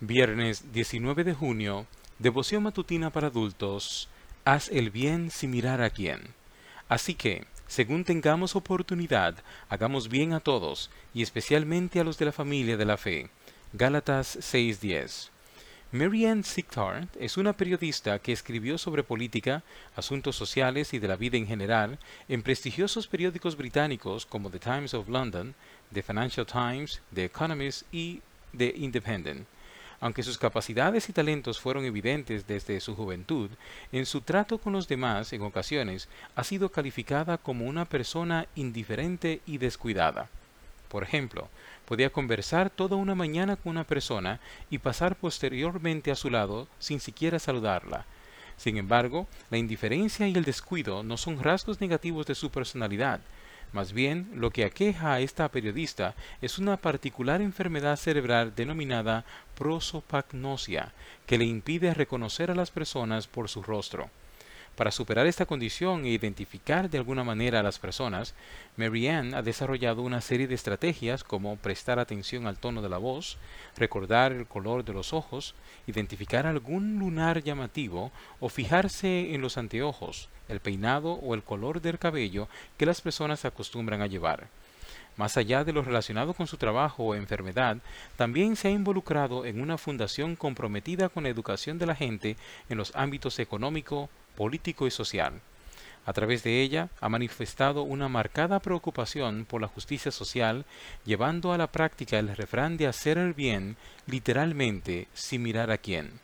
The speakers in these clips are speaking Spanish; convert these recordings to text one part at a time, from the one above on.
Viernes 19 de junio, devoción matutina para adultos. Haz el bien sin mirar a quién. Así que, según tengamos oportunidad, hagamos bien a todos, y especialmente a los de la familia de la fe. Gálatas 6:10. Mary Ann Sicktard es una periodista que escribió sobre política, asuntos sociales y de la vida en general en prestigiosos periódicos británicos como The Times of London, The Financial Times, The Economist y The Independent. Aunque sus capacidades y talentos fueron evidentes desde su juventud, en su trato con los demás en ocasiones ha sido calificada como una persona indiferente y descuidada. Por ejemplo, podía conversar toda una mañana con una persona y pasar posteriormente a su lado sin siquiera saludarla. Sin embargo, la indiferencia y el descuido no son rasgos negativos de su personalidad, más bien, lo que aqueja a esta periodista es una particular enfermedad cerebral denominada prosopagnosia, que le impide reconocer a las personas por su rostro. Para superar esta condición e identificar de alguna manera a las personas, Marianne ha desarrollado una serie de estrategias como prestar atención al tono de la voz, recordar el color de los ojos, identificar algún lunar llamativo o fijarse en los anteojos, el peinado o el color del cabello que las personas acostumbran a llevar. Más allá de lo relacionado con su trabajo o enfermedad, también se ha involucrado en una fundación comprometida con la educación de la gente en los ámbitos económico, político y social. A través de ella ha manifestado una marcada preocupación por la justicia social, llevando a la práctica el refrán de hacer el bien literalmente sin mirar a quién.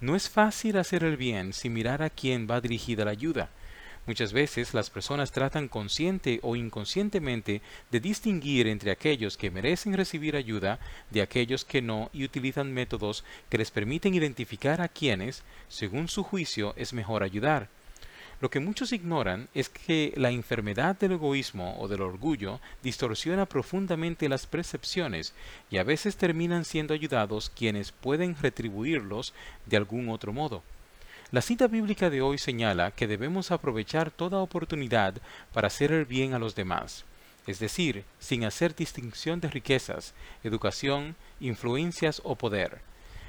No es fácil hacer el bien sin mirar a quién va dirigida la ayuda. Muchas veces las personas tratan consciente o inconscientemente de distinguir entre aquellos que merecen recibir ayuda de aquellos que no y utilizan métodos que les permiten identificar a quienes, según su juicio, es mejor ayudar. Lo que muchos ignoran es que la enfermedad del egoísmo o del orgullo distorsiona profundamente las percepciones y a veces terminan siendo ayudados quienes pueden retribuirlos de algún otro modo. La cita bíblica de hoy señala que debemos aprovechar toda oportunidad para hacer el bien a los demás, es decir, sin hacer distinción de riquezas, educación, influencias o poder.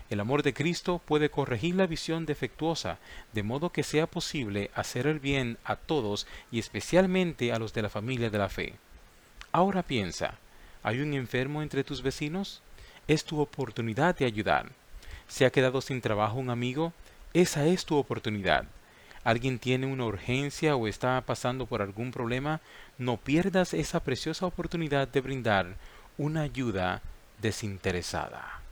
El amor de Cristo puede corregir la visión defectuosa, de modo que sea posible hacer el bien a todos y especialmente a los de la familia de la fe. Ahora piensa, ¿hay un enfermo entre tus vecinos? Es tu oportunidad de ayudar. ¿Se ha quedado sin trabajo un amigo? Esa es tu oportunidad. ¿Alguien tiene una urgencia o está pasando por algún problema? No pierdas esa preciosa oportunidad de brindar una ayuda desinteresada.